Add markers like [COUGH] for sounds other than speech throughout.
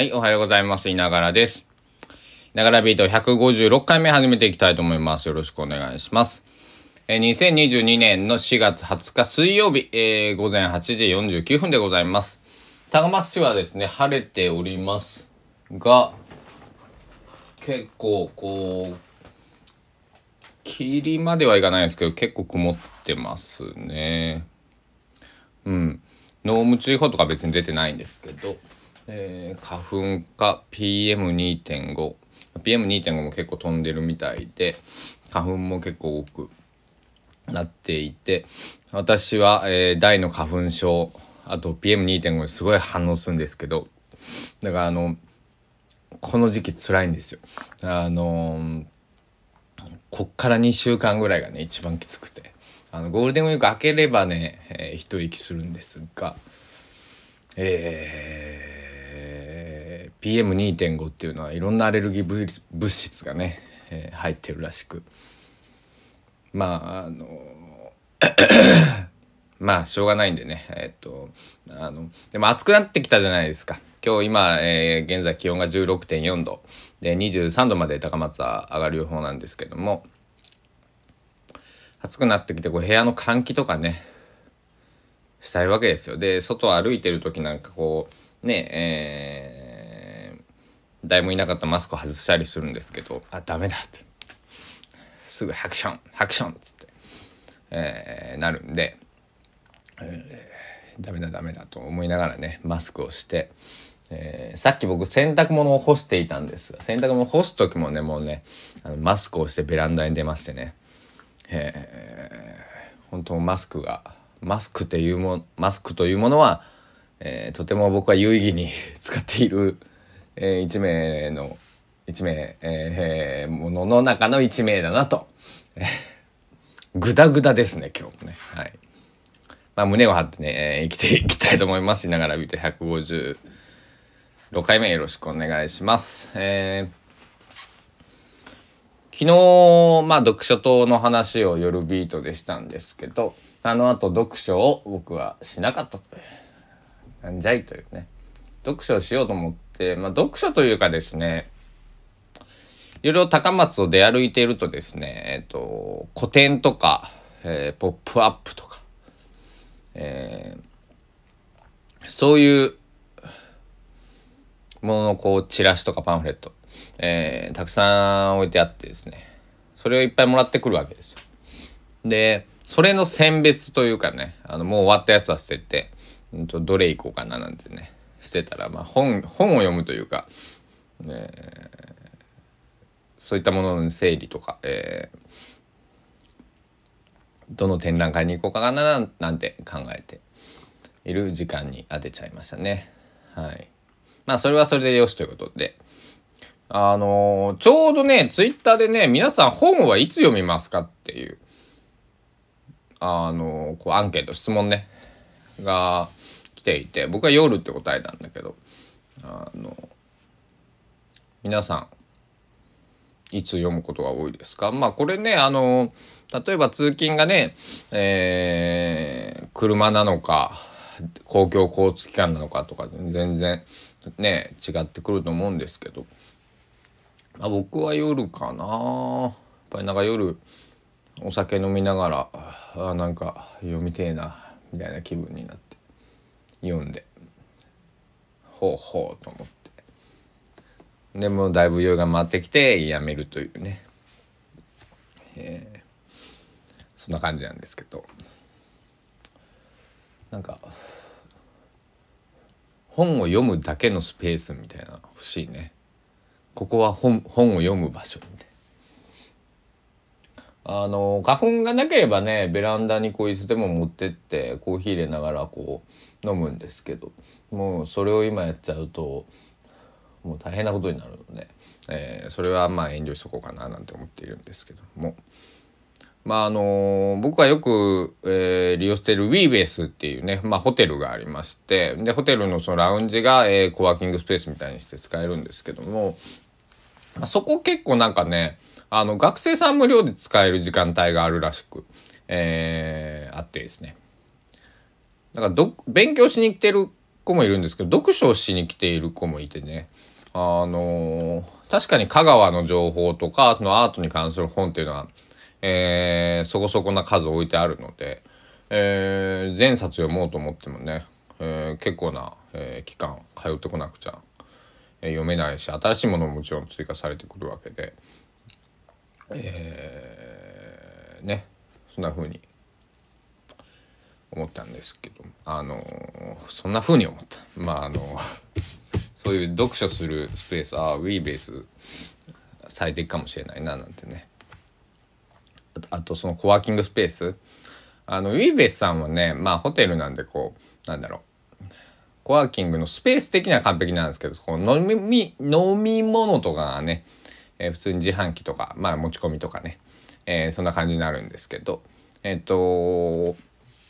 はい、おはようございます。いながらです。いながらビート156回目始めていきたいと思います。よろしくお願いします。え、2022年の4月20日水曜日、えー、午前8時49分でございます。高松市はですね、晴れておりますが、結構こう、霧まではいかないですけど、結構曇ってますね。うん。濃霧注意報とか別に出てないんですけど、えー、花粉か PM2.5 PM2.5 も結構飛んでるみたいで花粉も結構多くなっていて私は、えー、大の花粉症あと PM2.5 にすごい反応するんですけどだからあのこの時期辛いんですよ。あの、こっから2週間ぐらいがね一番きつくてあのゴールデンウィーク明ければね、えー、一息するんですがえー PM2.5 っていうのはいろんなアレルギー物質がね、えー、入ってるらしく。まああの [COUGHS] まあしょうがないんでね。えー、っとあのでも暑くなってきたじゃないですか。今日今、えー、現在気温が16.4度。で23度まで高松は上がる予報なんですけども。暑くなってきてこう部屋の換気とかねしたいわけですよ。で外を歩いてる時なんかこうねえー誰もいなかったマスクを外したりするんですけどあダメだって。すぐハクションハクションっつって、えー、なるんで、えー、ダメだダメだと思いながらねマスクをして、えー、さっき僕洗濯物を干していたんですが洗濯物干す時もねもうねあのマスクをしてベランダに出ましてね、えー、本当マスクがマスクというもマスクというものは、えー、とても僕は有意義に [LAUGHS] 使っているえー、1名の1名、えー、ものの中の1名だなと。ぐだぐだですね今日もね。はい。まあ、胸を張ってね、えー、生きていきたいと思いますしながら見て156回目よろしくお願いします。えー、昨日、まあ、読書等の話を夜ビートでしたんですけど、あの後読書を僕はしなかったと。なんじゃいというね。読書をしようと思ってて、まあ、読書というかですね、いろいろ高松を出歩いているとですね、えっ、と、古典とか、えー、ポップアップとか、えー、そういうもののこう、チラシとかパンフレット、えー、たくさん置いてあってですね、それをいっぱいもらってくるわけですよ。で、それの選別というかね、あの、もう終わったやつは捨てて、うん、とどれ行こうかななんてね、してたら、まあ、本本を読むというか、えー、そういったものの整理とか、えー、どの展覧会に行こうかななんて考えている時間に当てちゃいましたね。はい。まあそれはそれでよしということで。あのー、ちょうどね、ツイッターでね、皆さん本はいつ読みますかっていう、あのー、こうアンケート、質問ね、が来ていて僕は夜って答えたんだけどあの皆さんいつ読むことが多いですか？まあこれねあの例えば通勤がね、えー、車なのか公共交通機関なのかとか全然ね違ってくると思うんですけど、まあ、僕は夜かな。やっぱりなんか夜お酒飲みながらあなんか読みてえなみたいな気分になって。読んで。ほうほうと思って。でもうだいぶ酔いが回ってきてやめるというね、えー、そんな感じなんですけど。なんか本を読むだけのスペースみたいな欲しいね。ここは本本を読む場所みたいな。あの花粉がなければねベランダにこういつでも持ってってコーヒー入れながらこう飲むんですけどもうそれを今やっちゃうともう大変なことになるので、えー、それはまあ遠慮しとこうかななんて思っているんですけども。まああの僕はよく、えー、利用している WeBase っていうね、まあ、ホテルがありましてでホテルのそのラウンジが、えー、コワーキングスペースみたいにして使えるんですけども、あ、そこ結構なんかねあの、学生さん無料で使える時間帯があるらしく、えー、あってですね。だから、勉強しに来てる子もいるんですけど読書をしに来ている子もいてねあのー、確かに香川の情報とかそのアートに関する本っていうのは、えー、そこそこな数置いてあるので、えー、全冊読もうと思ってもね、えー、結構な、えー、期間通ってこなくちゃ、えー、読めないし新しいものももちろん追加されてくるわけで、えー、ねそんな風に思ったんですけどあのそんな風に思った。まああのそういう読書するスペースああウィーベース最適かもしれないななんてね。あとそのコワーキングスペース。あのウィーベースさんはねまあホテルなんでこうなんだろう。コワーキングのスペース的には完璧なんですけどこの飲み飲み物とかがね、え、普通に自販機とかまあ持ち込みとかね、え、そんな感じになるんですけど。えっ、と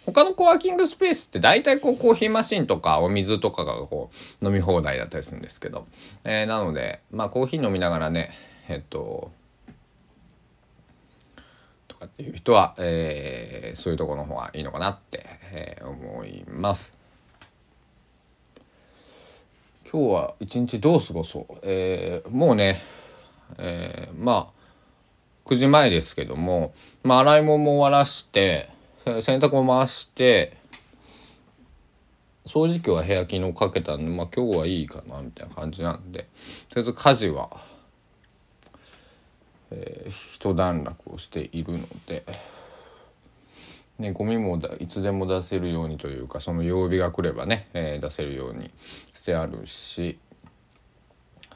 他のコワーキングスペースって大体こうコーヒーマシンとかお水とかがこう飲み放題だったりするんですけど、えー、なのでまあコーヒー飲みながらねえっととかっていう人は、えー、そういうとこの方がいいのかなって、えー、思います。今日は一日どう過ごそう、えー、もうね、えー、まあ9時前ですけども、まあ、洗い物も終わらして洗濯も回して掃除機は部屋機能かけたんでまあ今日はいいかなみたいな感じなんでとりあえず家事は、えー、一段落をしているので。ね、ゴミもいつでも出せるようにというかその曜日が来ればね、えー、出せるようにしてあるし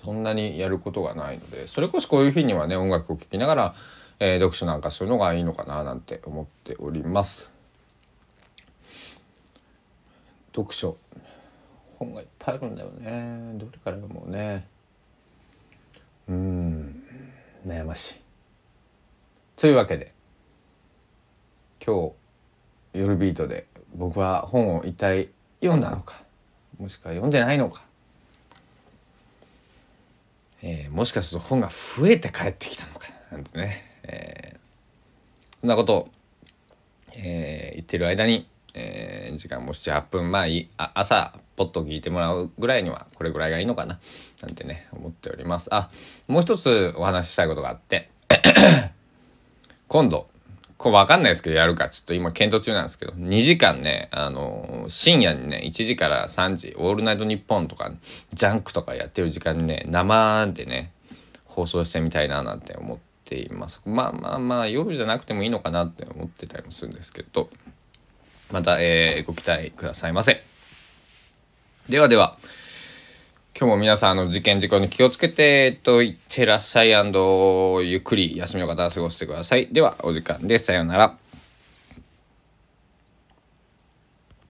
そんなにやることがないのでそれこそこういう日にはね音楽を聴きながらえー、読書なんかするのがいいのかななんて思っております。読書。本がいっぱいあるんだよね。どれから読もうね。うん。悩ましい。というわけで今日夜ビートで僕は本を一体読んだのかもしくは読んでないのか、えー、もしかすると本が増えて帰ってきたのかなんてね。えー、そんなことを、えー、言ってる間に、えー、時間も78分まあいいあ朝ポッと聞いてもらうぐらいにはこれぐらいがいいのかななんてね思っております。あもう一つお話ししたいことがあって [COUGHS] 今度これ分かんないですけどやるかちょっと今検討中なんですけど2時間ねあの深夜にね1時から3時「オールナイトニッポン」とかジャンクとかやってる時間にね生でね放送してみたいななんて思っ。ていますまあまあまあ夜じゃなくてもいいのかなって思ってたりもするんですけどまた、えー、ご期待くださいませではでは今日も皆さんあの事件事故に気をつけて、えっと、いってらっしゃい。ゆっくり休みの方は過ごしてください。ではお時間です。さようなら。